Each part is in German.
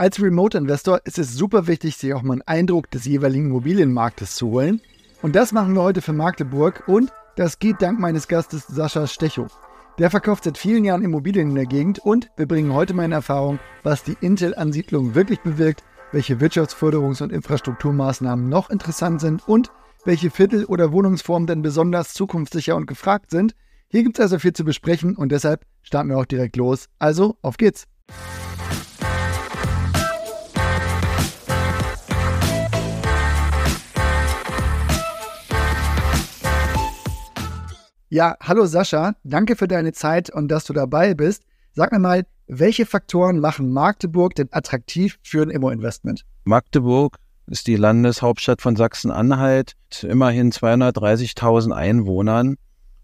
Als Remote-Investor ist es super wichtig, sich auch mal einen Eindruck des jeweiligen Immobilienmarktes zu holen. Und das machen wir heute für Magdeburg und das geht dank meines Gastes Sascha Stechow. Der verkauft seit vielen Jahren Immobilien in der Gegend und wir bringen heute meine Erfahrung, was die Intel-Ansiedlung wirklich bewirkt, welche Wirtschaftsförderungs- und Infrastrukturmaßnahmen noch interessant sind und welche Viertel oder Wohnungsformen denn besonders zukunftssicher und gefragt sind. Hier gibt es also viel zu besprechen und deshalb starten wir auch direkt los. Also, auf geht's! Ja, hallo Sascha, danke für deine Zeit und dass du dabei bist. Sag mir mal, welche Faktoren machen Magdeburg denn attraktiv für ein Immo-Investment? Magdeburg ist die Landeshauptstadt von Sachsen-Anhalt, immerhin 230.000 Einwohnern.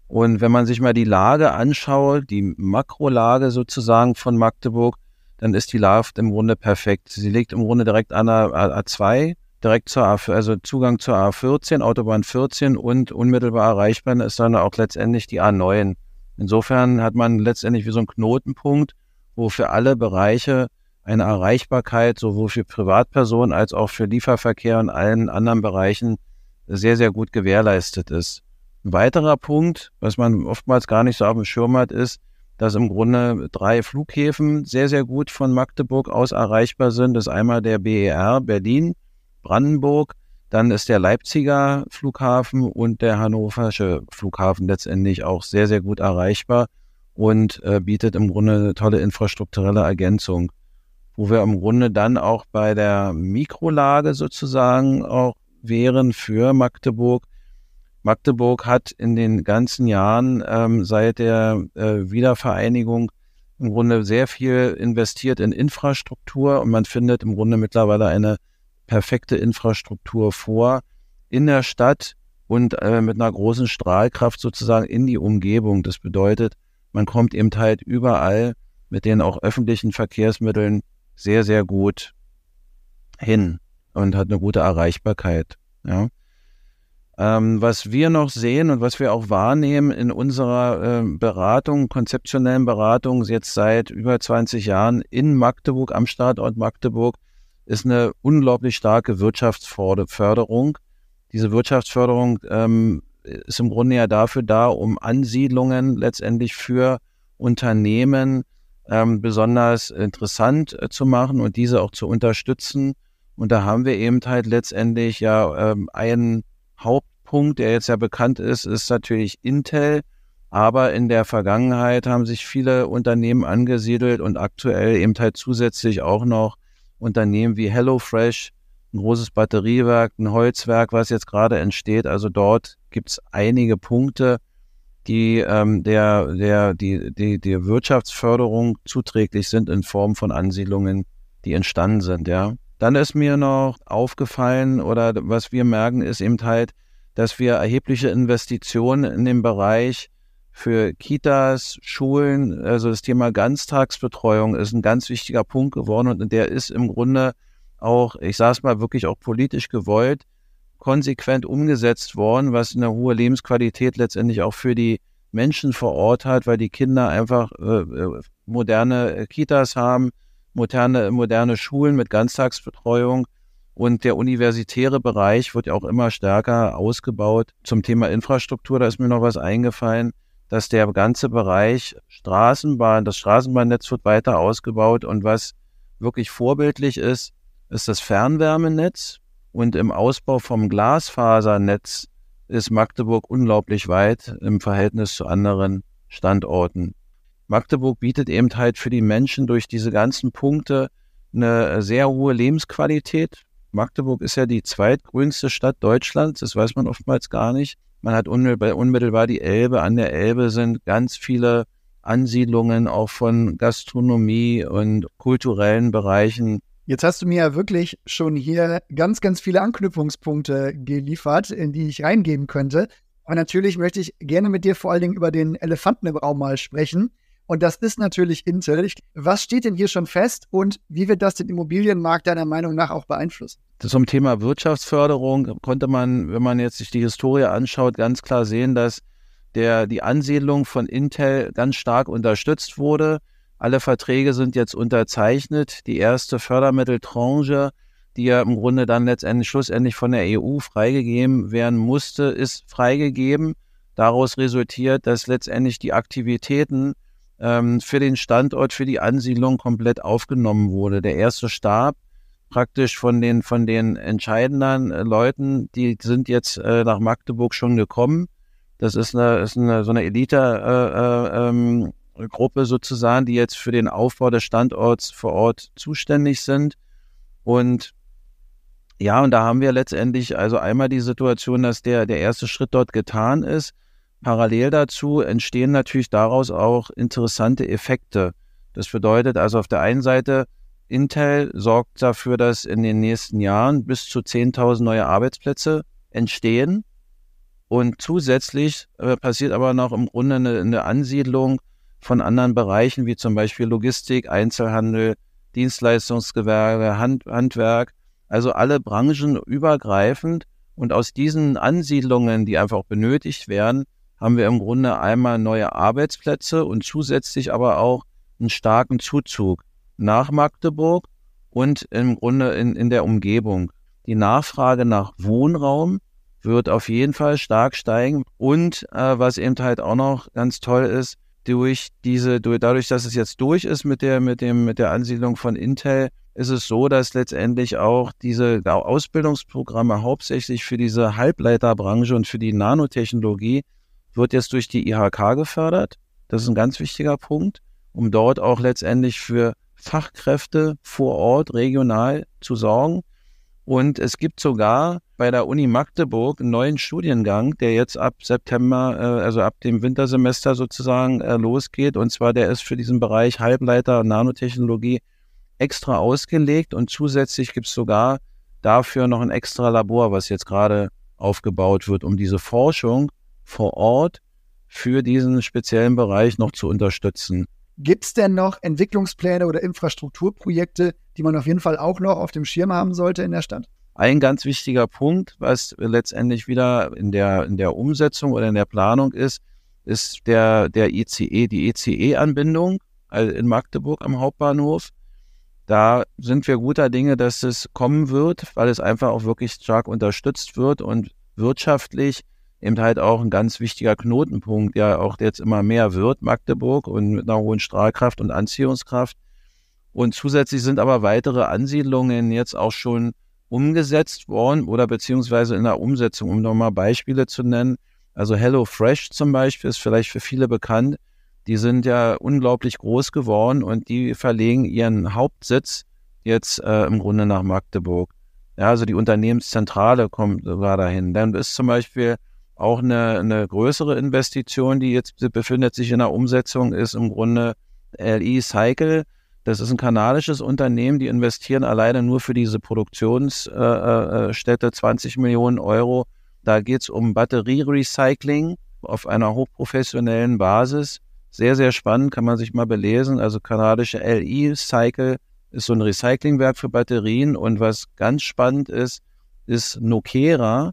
Und wenn man sich mal die Lage anschaut, die Makrolage sozusagen von Magdeburg, dann ist die Lage im Grunde perfekt. Sie liegt im Grunde direkt an der A2 direkt zur A, also Zugang zur A14, Autobahn 14 und unmittelbar erreichbar ist dann auch letztendlich die A9. Insofern hat man letztendlich wie so einen Knotenpunkt, wo für alle Bereiche eine Erreichbarkeit sowohl für Privatpersonen als auch für Lieferverkehr und allen anderen Bereichen sehr, sehr gut gewährleistet ist. Ein weiterer Punkt, was man oftmals gar nicht so auf dem Schirm hat, ist, dass im Grunde drei Flughäfen sehr, sehr gut von Magdeburg aus erreichbar sind. Das ist einmal der BER Berlin, Brandenburg, dann ist der Leipziger Flughafen und der hannoversche Flughafen letztendlich auch sehr, sehr gut erreichbar und äh, bietet im Grunde eine tolle infrastrukturelle Ergänzung, wo wir im Grunde dann auch bei der Mikrolage sozusagen auch wären für Magdeburg. Magdeburg hat in den ganzen Jahren ähm, seit der äh, Wiedervereinigung im Grunde sehr viel investiert in Infrastruktur und man findet im Grunde mittlerweile eine perfekte Infrastruktur vor in der Stadt und äh, mit einer großen Strahlkraft sozusagen in die Umgebung. Das bedeutet, man kommt eben halt überall mit den auch öffentlichen Verkehrsmitteln sehr, sehr gut hin und hat eine gute Erreichbarkeit. Ja. Ähm, was wir noch sehen und was wir auch wahrnehmen in unserer äh, Beratung, konzeptionellen Beratung, jetzt seit über 20 Jahren in Magdeburg, am Standort Magdeburg, ist eine unglaublich starke Wirtschaftsförderung. Diese Wirtschaftsförderung ähm, ist im Grunde ja dafür da, um Ansiedlungen letztendlich für Unternehmen ähm, besonders interessant äh, zu machen und diese auch zu unterstützen. Und da haben wir eben halt letztendlich ja ähm, einen Hauptpunkt, der jetzt ja bekannt ist, ist natürlich Intel. Aber in der Vergangenheit haben sich viele Unternehmen angesiedelt und aktuell eben halt zusätzlich auch noch Unternehmen wie HelloFresh, ein großes Batteriewerk, ein Holzwerk, was jetzt gerade entsteht. Also dort gibt es einige Punkte, die ähm, der, der, die, die, die Wirtschaftsförderung zuträglich sind in Form von Ansiedlungen, die entstanden sind, ja. Dann ist mir noch aufgefallen oder was wir merken, ist eben halt, dass wir erhebliche Investitionen in dem Bereich für Kitas, Schulen, also das Thema Ganztagsbetreuung ist ein ganz wichtiger Punkt geworden und der ist im Grunde auch, ich sage es mal, wirklich auch politisch gewollt, konsequent umgesetzt worden, was eine hohe Lebensqualität letztendlich auch für die Menschen vor Ort hat, weil die Kinder einfach äh, äh moderne Kitas haben, moderne, moderne Schulen mit Ganztagsbetreuung. Und der universitäre Bereich wird ja auch immer stärker ausgebaut. Zum Thema Infrastruktur, da ist mir noch was eingefallen dass der ganze Bereich Straßenbahn, das Straßenbahnnetz wird weiter ausgebaut und was wirklich vorbildlich ist, ist das Fernwärmenetz und im Ausbau vom Glasfasernetz ist Magdeburg unglaublich weit im Verhältnis zu anderen Standorten. Magdeburg bietet eben halt für die Menschen durch diese ganzen Punkte eine sehr hohe Lebensqualität. Magdeburg ist ja die zweitgrünste Stadt Deutschlands, das weiß man oftmals gar nicht. Man hat unmittelbar, die Elbe. An der Elbe sind ganz viele Ansiedlungen auch von Gastronomie und kulturellen Bereichen. Jetzt hast du mir ja wirklich schon hier ganz, ganz viele Anknüpfungspunkte geliefert, in die ich reingehen könnte. Aber natürlich möchte ich gerne mit dir vor allen Dingen über den Elefanten im Raum mal sprechen. Und das ist natürlich Intel. Was steht denn hier schon fest und wie wird das den Immobilienmarkt deiner Meinung nach auch beeinflussen? Zum Thema Wirtschaftsförderung konnte man, wenn man jetzt sich die Historie anschaut, ganz klar sehen, dass der, die Ansiedlung von Intel ganz stark unterstützt wurde. Alle Verträge sind jetzt unterzeichnet. Die erste Fördermitteltranche, die ja im Grunde dann letztendlich schlussendlich von der EU freigegeben werden musste, ist freigegeben. Daraus resultiert, dass letztendlich die Aktivitäten ähm, für den Standort, für die Ansiedlung komplett aufgenommen wurde. Der erste Stab praktisch von den, von den entscheidenden äh, Leuten, die sind jetzt äh, nach Magdeburg schon gekommen. Das ist eine, ist eine so eine Elite-Gruppe äh, äh, ähm, sozusagen, die jetzt für den Aufbau des Standorts vor Ort zuständig sind. Und ja, und da haben wir letztendlich also einmal die Situation, dass der, der erste Schritt dort getan ist. Parallel dazu entstehen natürlich daraus auch interessante Effekte. Das bedeutet also auf der einen Seite, Intel sorgt dafür, dass in den nächsten Jahren bis zu 10.000 neue Arbeitsplätze entstehen. Und zusätzlich äh, passiert aber noch im Grunde eine, eine Ansiedlung von anderen Bereichen, wie zum Beispiel Logistik, Einzelhandel, Dienstleistungsgewerbe, Hand, Handwerk, also alle Branchen übergreifend. Und aus diesen Ansiedlungen, die einfach benötigt werden, haben wir im Grunde einmal neue Arbeitsplätze und zusätzlich aber auch einen starken Zuzug nach Magdeburg und im Grunde in, in der Umgebung. Die Nachfrage nach Wohnraum wird auf jeden Fall stark steigen. Und äh, was eben halt auch noch ganz toll ist, durch diese, durch, dadurch, dass es jetzt durch ist mit der, mit dem, mit der Ansiedlung von Intel, ist es so, dass letztendlich auch diese Ausbildungsprogramme hauptsächlich für diese Halbleiterbranche und für die Nanotechnologie wird jetzt durch die IHK gefördert. Das ist ein ganz wichtiger Punkt, um dort auch letztendlich für Fachkräfte vor Ort regional zu sorgen. Und es gibt sogar bei der Uni Magdeburg einen neuen Studiengang, der jetzt ab September, äh, also ab dem Wintersemester sozusagen äh, losgeht. Und zwar der ist für diesen Bereich Halbleiter und Nanotechnologie extra ausgelegt. Und zusätzlich gibt es sogar dafür noch ein extra Labor, was jetzt gerade aufgebaut wird, um diese Forschung vor Ort für diesen speziellen Bereich noch zu unterstützen. Gibt es denn noch Entwicklungspläne oder Infrastrukturprojekte, die man auf jeden Fall auch noch auf dem Schirm haben sollte in der Stadt? Ein ganz wichtiger Punkt, was letztendlich wieder in der, in der Umsetzung oder in der Planung ist, ist der, der ICE, die ECE-Anbindung in Magdeburg am Hauptbahnhof. Da sind wir guter Dinge, dass es kommen wird, weil es einfach auch wirklich stark unterstützt wird und wirtschaftlich eben halt auch ein ganz wichtiger Knotenpunkt, der auch jetzt immer mehr wird, Magdeburg, und mit einer hohen Strahlkraft und Anziehungskraft. Und zusätzlich sind aber weitere Ansiedlungen jetzt auch schon umgesetzt worden oder beziehungsweise in der Umsetzung, um nochmal Beispiele zu nennen. Also Hello Fresh zum Beispiel ist vielleicht für viele bekannt. Die sind ja unglaublich groß geworden und die verlegen ihren Hauptsitz jetzt äh, im Grunde nach Magdeburg. Ja, also die Unternehmenszentrale kommt sogar dahin. Dann ist zum Beispiel auch eine, eine größere Investition, die jetzt befindet sich in der Umsetzung, ist im Grunde LE Cycle. Das ist ein kanadisches Unternehmen, die investieren alleine nur für diese Produktionsstätte äh, 20 äh, Millionen Euro. Da geht es um Batterierecycling auf einer hochprofessionellen Basis. Sehr, sehr spannend, kann man sich mal belesen. Also kanadische LE Cycle ist so ein Recyclingwerk für Batterien. Und was ganz spannend ist, ist Nokera.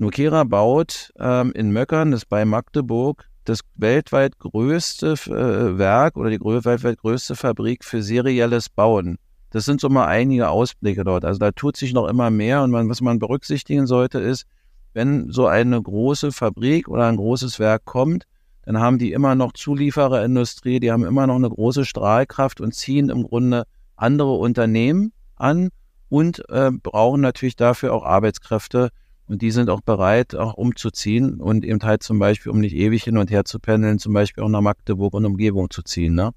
Nukera baut ähm, in Möckern, das ist bei Magdeburg, das weltweit größte äh, Werk oder die weltweit größte Fabrik für serielles Bauen. Das sind so mal einige Ausblicke dort. Also da tut sich noch immer mehr und man, was man berücksichtigen sollte ist, wenn so eine große Fabrik oder ein großes Werk kommt, dann haben die immer noch Zuliefererindustrie, die haben immer noch eine große Strahlkraft und ziehen im Grunde andere Unternehmen an und äh, brauchen natürlich dafür auch Arbeitskräfte, und die sind auch bereit, auch umzuziehen und eben halt zum Beispiel, um nicht ewig hin und her zu pendeln, zum Beispiel auch nach Magdeburg und Umgebung zu ziehen. Ne?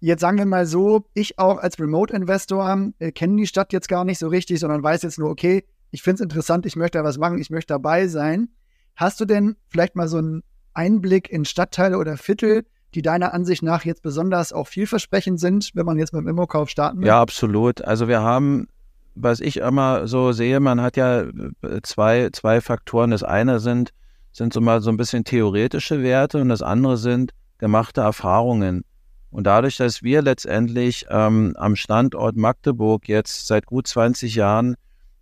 Jetzt sagen wir mal so, ich auch als Remote-Investor äh, kenne die Stadt jetzt gar nicht so richtig, sondern weiß jetzt nur, okay, ich finde es interessant, ich möchte da was machen, ich möchte dabei sein. Hast du denn vielleicht mal so einen Einblick in Stadtteile oder Viertel, die deiner Ansicht nach jetzt besonders auch vielversprechend sind, wenn man jetzt mit dem Immokauf starten will? Ja, absolut. Also wir haben was ich immer so sehe, man hat ja äh, zwei, zwei Faktoren. Das eine sind, sind so mal so ein bisschen theoretische Werte und das andere sind gemachte Erfahrungen. Und dadurch, dass wir letztendlich ähm, am Standort Magdeburg jetzt seit gut 20 Jahren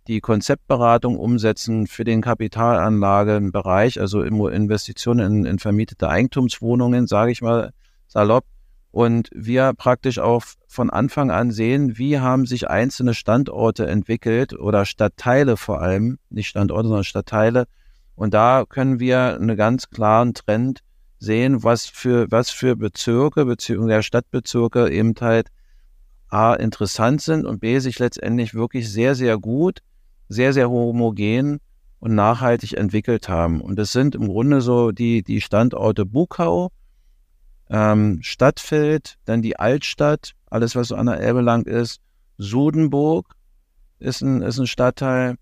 die Konzeptberatung umsetzen für den Kapitalanlagenbereich, also Investitionen in, in vermietete Eigentumswohnungen, sage ich mal salopp, Und wir praktisch auch von Anfang an sehen, wie haben sich einzelne Standorte entwickelt oder Stadtteile vor allem, nicht Standorte, sondern Stadtteile. Und da können wir einen ganz klaren Trend sehen, was für, was für Bezirke beziehungsweise Stadtbezirke eben halt A, interessant sind und B, sich letztendlich wirklich sehr, sehr gut, sehr, sehr homogen und nachhaltig entwickelt haben. Und das sind im Grunde so die, die Standorte Bukau, ähm, Stadtfeld, dann die Altstadt, alles was so an der Elbe lang ist, Sudenburg ist ein, ist ein Stadtteil,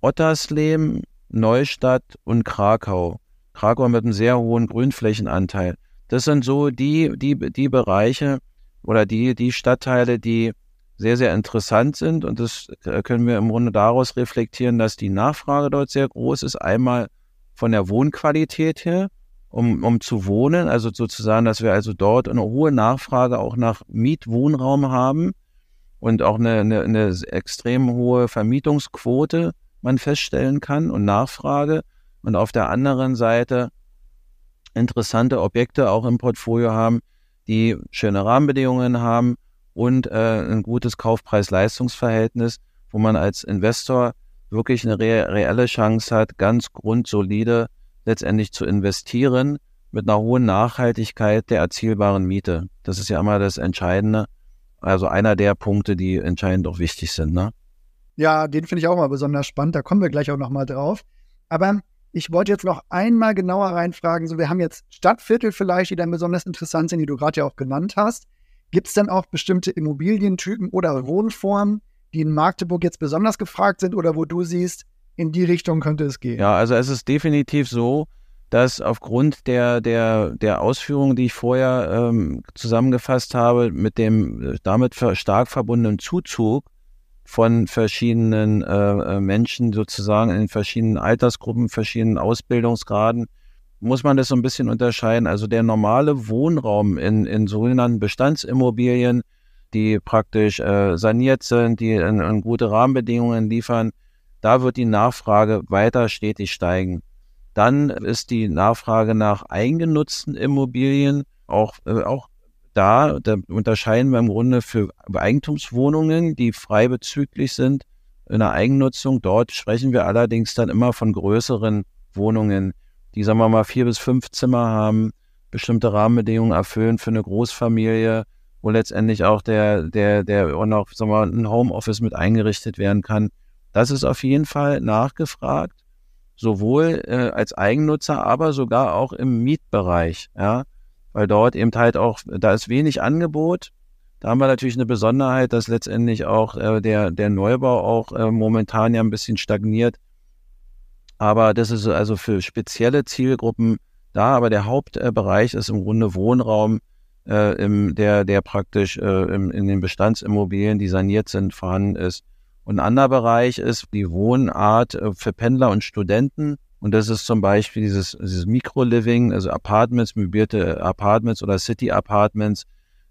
Ottersleben, Neustadt und Krakau. Krakau mit einem sehr hohen Grünflächenanteil. Das sind so die, die, die Bereiche oder die, die Stadtteile, die sehr, sehr interessant sind. Und das können wir im Grunde daraus reflektieren, dass die Nachfrage dort sehr groß ist. Einmal von der Wohnqualität her, um, um zu wohnen. Also sozusagen, dass wir also dort eine hohe Nachfrage auch nach Mietwohnraum haben und auch eine, eine, eine extrem hohe Vermietungsquote man feststellen kann und Nachfrage. Und auf der anderen Seite interessante Objekte auch im Portfolio haben, die schöne Rahmenbedingungen haben und äh, ein gutes Kaufpreis-Leistungsverhältnis, wo man als Investor wirklich eine re reelle Chance hat, ganz grundsolide letztendlich zu investieren mit einer hohen Nachhaltigkeit der erzielbaren Miete. Das ist ja immer das Entscheidende. Also einer der Punkte, die entscheidend auch wichtig sind. Ne? Ja, den finde ich auch mal besonders spannend. Da kommen wir gleich auch nochmal drauf. Aber ich wollte jetzt noch einmal genauer reinfragen. So, wir haben jetzt Stadtviertel vielleicht, die dann besonders interessant sind, die du gerade ja auch genannt hast. Gibt es dann auch bestimmte Immobilientypen oder Wohnformen, die in Magdeburg jetzt besonders gefragt sind oder wo du siehst, in die Richtung könnte es gehen? Ja, also es ist definitiv so, dass aufgrund der, der, der Ausführungen, die ich vorher ähm, zusammengefasst habe, mit dem äh, damit stark verbundenen Zuzug von verschiedenen äh, äh, Menschen sozusagen in verschiedenen Altersgruppen, verschiedenen Ausbildungsgraden, muss man das so ein bisschen unterscheiden. Also der normale Wohnraum in, in sogenannten Bestandsimmobilien, die praktisch äh, saniert sind, die in, in gute Rahmenbedingungen liefern, da wird die Nachfrage weiter stetig steigen. Dann ist die Nachfrage nach eingenutzten Immobilien auch, äh, auch da, da unterscheiden wir im Grunde für Eigentumswohnungen, die frei bezüglich sind in der Eigennutzung. Dort sprechen wir allerdings dann immer von größeren Wohnungen, die, sagen wir mal, vier bis fünf Zimmer haben, bestimmte Rahmenbedingungen erfüllen für eine Großfamilie, wo letztendlich auch der, der, der und auch, sagen wir mal, ein Homeoffice mit eingerichtet werden kann. Das ist auf jeden Fall nachgefragt, sowohl äh, als Eigennutzer, aber sogar auch im Mietbereich, ja, weil dort eben halt auch, da ist wenig Angebot. Da haben wir natürlich eine Besonderheit, dass letztendlich auch äh, der, der Neubau auch äh, momentan ja ein bisschen stagniert aber das ist also für spezielle Zielgruppen da. Aber der Hauptbereich ist im Grunde Wohnraum, äh, im, der, der praktisch äh, im, in den Bestandsimmobilien, die saniert sind, vorhanden ist. Und ein anderer Bereich ist die Wohnart äh, für Pendler und Studenten. Und das ist zum Beispiel dieses, dieses Micro-Living, also Apartments, möblierte Apartments oder City-Apartments,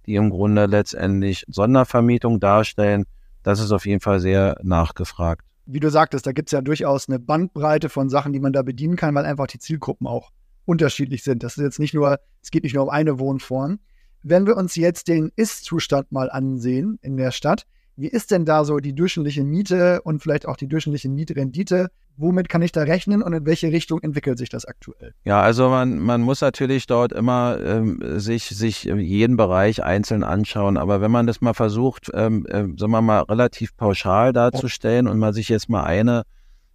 die im Grunde letztendlich Sondervermietung darstellen. Das ist auf jeden Fall sehr nachgefragt wie du sagtest, da gibt es ja durchaus eine Bandbreite von Sachen, die man da bedienen kann, weil einfach die Zielgruppen auch unterschiedlich sind. Das ist jetzt nicht nur, es geht nicht nur um eine Wohnform. Wenn wir uns jetzt den Ist-Zustand mal ansehen in der Stadt, wie ist denn da so die durchschnittliche Miete und vielleicht auch die durchschnittliche Mietrendite? Womit kann ich da rechnen und in welche Richtung entwickelt sich das aktuell? Ja, also man, man muss natürlich dort immer ähm, sich, sich jeden Bereich einzeln anschauen. Aber wenn man das mal versucht, ähm, äh, sagen wir mal, relativ pauschal darzustellen und man sich jetzt mal eine,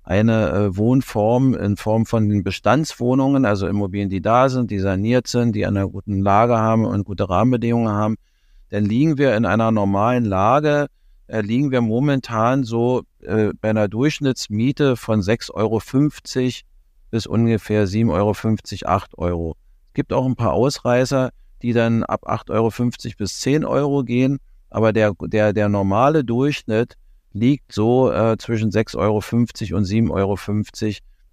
eine äh, Wohnform in Form von den Bestandswohnungen, also Immobilien, die da sind, die saniert sind, die einer guten Lage haben und gute Rahmenbedingungen haben, dann liegen wir in einer normalen Lage, äh, liegen wir momentan so äh, bei einer Durchschnittsmiete von 6,50 Euro bis ungefähr 7,50 Euro, 8 Euro. Es gibt auch ein paar Ausreißer, die dann ab 8,50 Euro bis 10 Euro gehen, aber der, der, der normale Durchschnitt liegt so äh, zwischen 6,50 Euro und 7,50 Euro.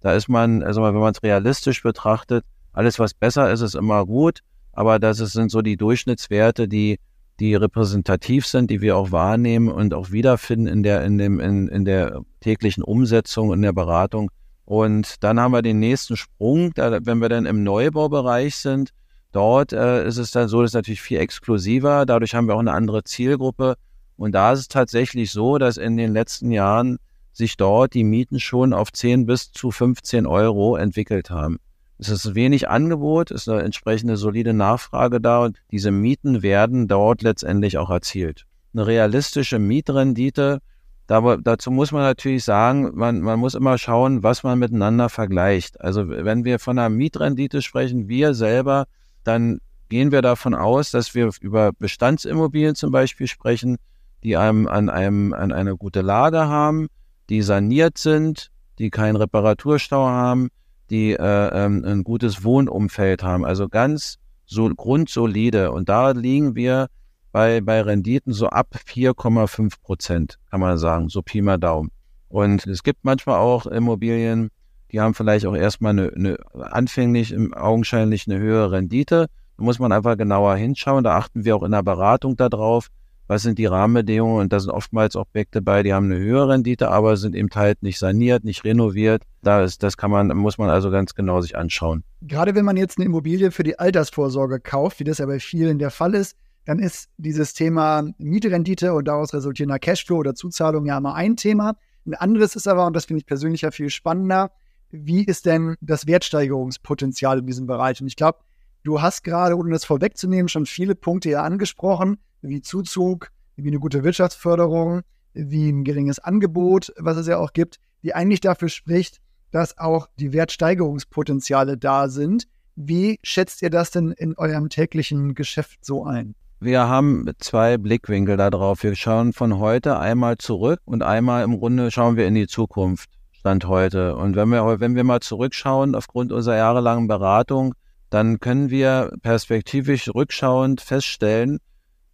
Da ist man, also wenn man es realistisch betrachtet, alles was besser ist, ist immer gut, aber das sind so die Durchschnittswerte, die die repräsentativ sind, die wir auch wahrnehmen und auch wiederfinden in der, in dem, in, in der täglichen Umsetzung, in der Beratung. Und dann haben wir den nächsten Sprung, da, wenn wir dann im Neubaubereich sind, Dort äh, ist es dann so, das ist natürlich viel exklusiver. Dadurch haben wir auch eine andere Zielgruppe. Und da ist es tatsächlich so, dass in den letzten Jahren sich dort die Mieten schon auf 10 bis zu 15 Euro entwickelt haben. Es ist wenig Angebot, es ist eine entsprechende solide Nachfrage da und diese Mieten werden dort letztendlich auch erzielt. Eine realistische Mietrendite, da, dazu muss man natürlich sagen, man, man muss immer schauen, was man miteinander vergleicht. Also wenn wir von einer Mietrendite sprechen, wir selber, dann gehen wir davon aus, dass wir über Bestandsimmobilien zum Beispiel sprechen, die einem an einem an eine gute Lage haben, die saniert sind, die keinen Reparaturstau haben, die äh, ähm, ein gutes Wohnumfeld haben. Also ganz so grundsolide. Und da liegen wir bei, bei Renditen so ab 4,5 Prozent, kann man sagen, so Pi mal Daumen. Und es gibt manchmal auch Immobilien, die haben vielleicht auch erstmal eine, eine anfänglich augenscheinlich eine höhere Rendite. Da muss man einfach genauer hinschauen. Da achten wir auch in der Beratung darauf, was sind die Rahmenbedingungen und da sind oftmals Objekte bei, die haben eine höhere Rendite, aber sind eben halt nicht saniert, nicht renoviert. Da ist, das kann man, muss man also ganz genau sich anschauen. Gerade wenn man jetzt eine Immobilie für die Altersvorsorge kauft, wie das ja bei vielen der Fall ist, dann ist dieses Thema Mietrendite und daraus resultierender Cashflow oder Zuzahlung ja immer ein Thema. Ein anderes ist aber, und das finde ich persönlich ja viel spannender, wie ist denn das Wertsteigerungspotenzial in diesem Bereich? Und ich glaube, du hast gerade, ohne das vorwegzunehmen, schon viele Punkte ja angesprochen, wie Zuzug, wie eine gute Wirtschaftsförderung, wie ein geringes Angebot, was es ja auch gibt, die eigentlich dafür spricht, dass auch die Wertsteigerungspotenziale da sind. Wie schätzt ihr das denn in eurem täglichen Geschäft so ein? Wir haben zwei Blickwinkel darauf. Wir schauen von heute einmal zurück und einmal im Grunde schauen wir in die Zukunft, Stand heute. Und wenn wir, wenn wir mal zurückschauen aufgrund unserer jahrelangen Beratung, dann können wir perspektivisch rückschauend feststellen,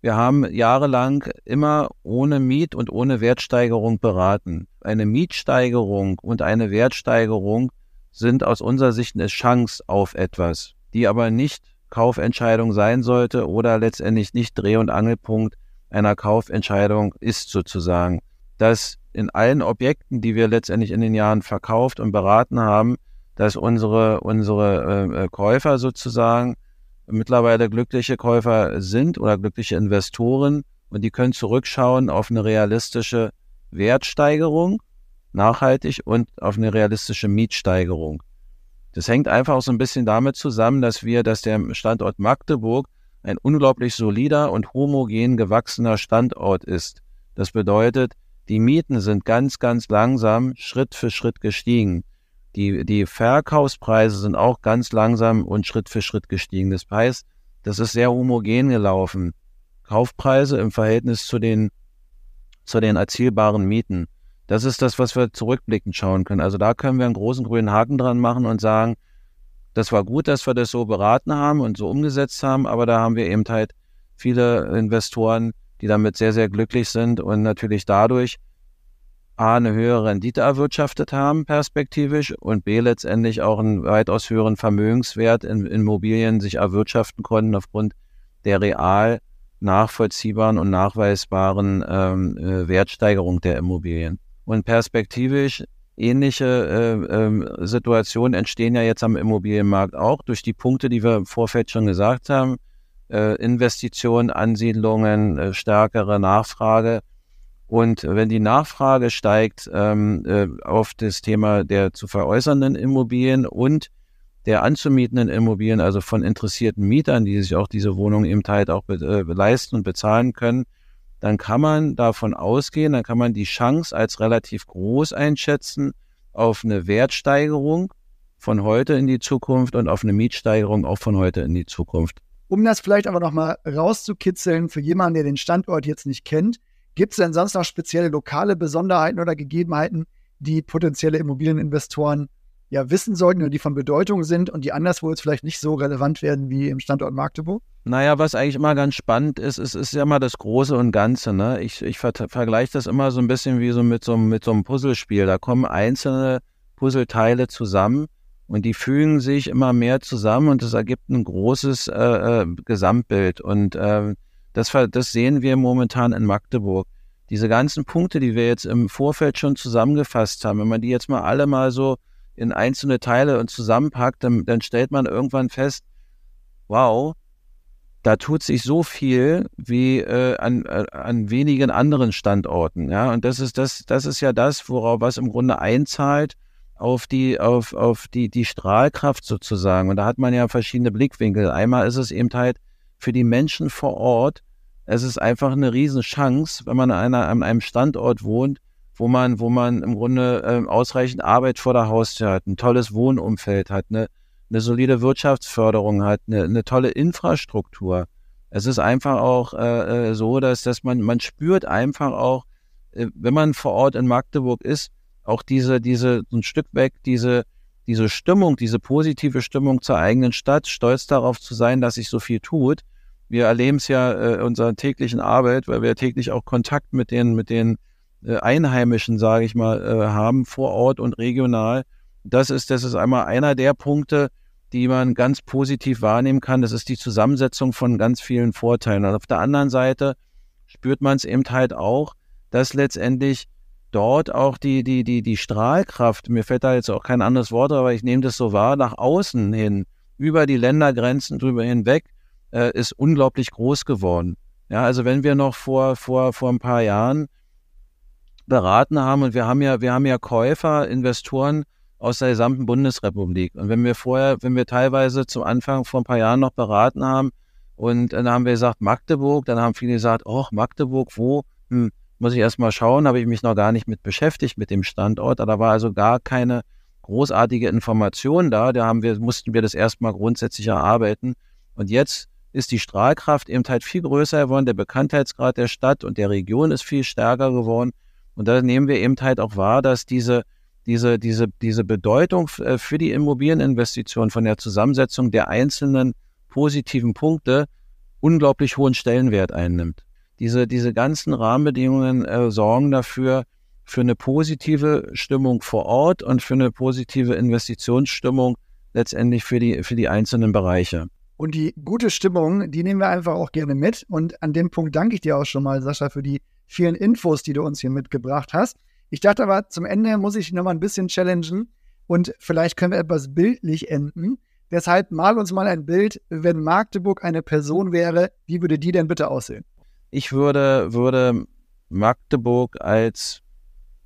wir haben jahrelang immer ohne Miet- und ohne Wertsteigerung beraten. Eine Mietsteigerung und eine Wertsteigerung sind aus unserer Sicht eine Chance auf etwas, die aber nicht Kaufentscheidung sein sollte oder letztendlich nicht Dreh- und Angelpunkt einer Kaufentscheidung ist sozusagen. Dass in allen Objekten, die wir letztendlich in den Jahren verkauft und beraten haben, dass unsere, unsere äh, Käufer sozusagen mittlerweile glückliche Käufer sind oder glückliche Investoren und die können zurückschauen auf eine realistische Wertsteigerung, nachhaltig und auf eine realistische Mietsteigerung. Das hängt einfach auch so ein bisschen damit zusammen, dass wir, dass der Standort Magdeburg ein unglaublich solider und homogen gewachsener Standort ist. Das bedeutet, die Mieten sind ganz, ganz langsam Schritt für Schritt gestiegen. Die, die Verkaufspreise sind auch ganz langsam und Schritt für Schritt gestiegen. Das heißt, das ist sehr homogen gelaufen. Kaufpreise im Verhältnis zu den, zu den erzielbaren Mieten. Das ist das, was wir zurückblickend schauen können. Also da können wir einen großen grünen Haken dran machen und sagen, das war gut, dass wir das so beraten haben und so umgesetzt haben, aber da haben wir eben halt viele Investoren, die damit sehr, sehr glücklich sind und natürlich dadurch A, eine höhere Rendite erwirtschaftet haben, perspektivisch, und B, letztendlich auch einen weitaus höheren Vermögenswert in Immobilien sich erwirtschaften konnten aufgrund der real nachvollziehbaren und nachweisbaren ähm, äh, Wertsteigerung der Immobilien. Und perspektivisch ähnliche äh, äh, Situationen entstehen ja jetzt am Immobilienmarkt auch durch die Punkte, die wir im Vorfeld schon gesagt haben. Äh, Investitionen, Ansiedlungen, äh, stärkere Nachfrage und wenn die Nachfrage steigt ähm, äh, auf das Thema der zu veräußernden Immobilien und der anzumietenden Immobilien, also von interessierten Mietern, die sich auch diese Wohnung eben halt auch äh, leisten und bezahlen können, dann kann man davon ausgehen, dann kann man die Chance als relativ groß einschätzen auf eine Wertsteigerung von heute in die Zukunft und auf eine Mietsteigerung auch von heute in die Zukunft. Um das vielleicht aber nochmal rauszukitzeln für jemanden, der den Standort jetzt nicht kennt, Gibt es denn sonst noch spezielle lokale Besonderheiten oder Gegebenheiten, die potenzielle Immobilieninvestoren ja wissen sollten oder die von Bedeutung sind und die anderswo jetzt vielleicht nicht so relevant werden wie im Standort Magdeburg? Naja, was eigentlich immer ganz spannend ist, ist, ist ja mal das Große und Ganze. Ne? Ich, ich ver vergleiche das immer so ein bisschen wie so mit so, mit so einem Puzzlespiel. Da kommen einzelne Puzzleteile zusammen und die fügen sich immer mehr zusammen und es ergibt ein großes äh, äh, Gesamtbild. Und äh, das, das sehen wir momentan in Magdeburg. Diese ganzen Punkte, die wir jetzt im Vorfeld schon zusammengefasst haben, wenn man die jetzt mal alle mal so in einzelne Teile und zusammenpackt, dann, dann stellt man irgendwann fest, wow, da tut sich so viel wie äh, an, äh, an wenigen anderen Standorten. Ja, und das ist das, das ist ja das, worauf was im Grunde einzahlt auf die, auf, auf die, die Strahlkraft sozusagen. Und da hat man ja verschiedene Blickwinkel. Einmal ist es eben halt für die Menschen vor Ort, es ist einfach eine Riesenchance, wenn man an, einer, an einem Standort wohnt, wo man, wo man im Grunde äh, ausreichend Arbeit vor der Haustür hat, ein tolles Wohnumfeld hat, eine, eine solide Wirtschaftsförderung hat, eine, eine tolle Infrastruktur. Es ist einfach auch äh, äh, so, dass, dass man, man spürt einfach auch, äh, wenn man vor Ort in Magdeburg ist, auch diese, diese, ein Stück weg, diese, diese Stimmung, diese positive Stimmung zur eigenen Stadt, stolz darauf zu sein, dass sich so viel tut. Wir erleben es ja äh, in unserer täglichen Arbeit, weil wir täglich auch Kontakt mit den, mit den äh, Einheimischen, sage ich mal, äh, haben, vor Ort und regional. Das ist, das ist einmal einer der Punkte, die man ganz positiv wahrnehmen kann. Das ist die Zusammensetzung von ganz vielen Vorteilen. Und auf der anderen Seite spürt man es eben halt auch, dass letztendlich dort auch die, die, die, die Strahlkraft, mir fällt da jetzt auch kein anderes Wort, aber ich nehme das so wahr, nach außen hin, über die Ländergrenzen drüber hinweg, äh, ist unglaublich groß geworden. Ja, also wenn wir noch vor, vor, vor ein paar Jahren beraten haben und wir haben ja, wir haben ja Käufer, Investoren aus der gesamten Bundesrepublik. Und wenn wir vorher, wenn wir teilweise zum Anfang vor ein paar Jahren noch beraten haben und dann haben wir gesagt Magdeburg, dann haben viele gesagt, oh, Magdeburg, wo? Hm, muss ich erst mal schauen, habe ich mich noch gar nicht mit beschäftigt mit dem Standort. Da war also gar keine großartige Information da. Da haben wir, mussten wir das erstmal grundsätzlich erarbeiten. Und jetzt ist die Strahlkraft eben halt viel größer geworden, der Bekanntheitsgrad der Stadt und der Region ist viel stärker geworden. Und da nehmen wir eben halt auch wahr, dass diese, diese, diese, diese Bedeutung äh, für die Immobilieninvestition von der Zusammensetzung der einzelnen positiven Punkte unglaublich hohen Stellenwert einnimmt diese, diese ganzen Rahmenbedingungen äh, sorgen dafür, für eine positive Stimmung vor Ort und für eine positive Investitionsstimmung letztendlich für die, für die einzelnen Bereiche. Und die gute Stimmung, die nehmen wir einfach auch gerne mit. Und an dem Punkt danke ich dir auch schon mal, Sascha, für die vielen Infos, die du uns hier mitgebracht hast. Ich dachte aber, zum Ende muss ich noch mal ein bisschen challengen und vielleicht können wir etwas bildlich enden. Deshalb mal uns mal ein Bild, wenn Magdeburg eine Person wäre, wie würde die denn bitte aussehen? Ich würde, würde Magdeburg als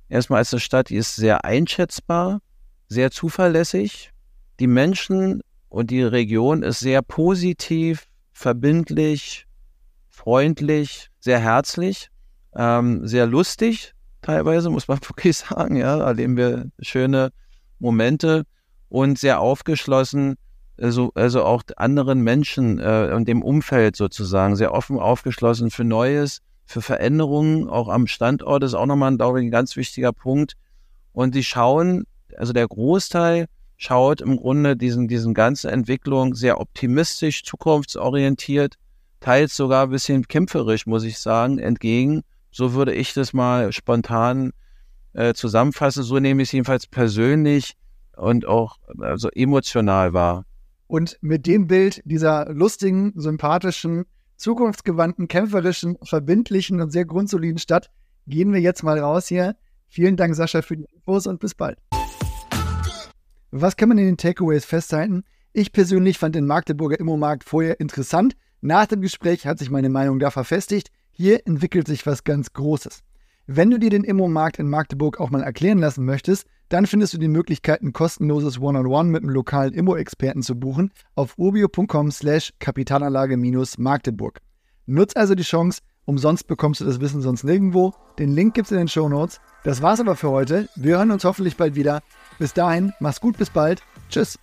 erstmal als eine Stadt, die ist sehr einschätzbar, sehr zuverlässig. Die Menschen und die Region ist sehr positiv, verbindlich, freundlich, sehr herzlich, ähm, sehr lustig teilweise, muss man wirklich sagen. Ja, erleben wir schöne Momente und sehr aufgeschlossen, also, also auch anderen Menschen äh, und dem Umfeld sozusagen sehr offen aufgeschlossen für Neues, für Veränderungen, auch am Standort ist auch nochmal, glaube ich, ein ganz wichtiger Punkt. Und die schauen, also der Großteil schaut im Grunde diesen, diesen ganzen Entwicklung sehr optimistisch, zukunftsorientiert, teils sogar ein bisschen kämpferisch, muss ich sagen, entgegen. So würde ich das mal spontan äh, zusammenfassen. So nehme ich es jedenfalls persönlich und auch also emotional wahr. Und mit dem Bild dieser lustigen, sympathischen, zukunftsgewandten, kämpferischen, verbindlichen und sehr grundsoliden Stadt gehen wir jetzt mal raus hier. Vielen Dank, Sascha, für die Infos und bis bald. Was kann man in den Takeaways festhalten? Ich persönlich fand den Magdeburger Immomarkt vorher interessant. Nach dem Gespräch hat sich meine Meinung da verfestigt. Hier entwickelt sich was ganz Großes. Wenn du dir den Immomarkt in Magdeburg auch mal erklären lassen möchtest, dann findest du die Möglichkeit, ein kostenloses One-on-One mit einem lokalen Immo-Experten zu buchen auf urbio.com slash Kapitalanlage-Magdeburg. Nutz also die Chance, umsonst bekommst du das Wissen sonst nirgendwo. Den Link gibt's in den Show Notes. Das war's aber für heute. Wir hören uns hoffentlich bald wieder. Bis dahin, mach's gut, bis bald. Tschüss.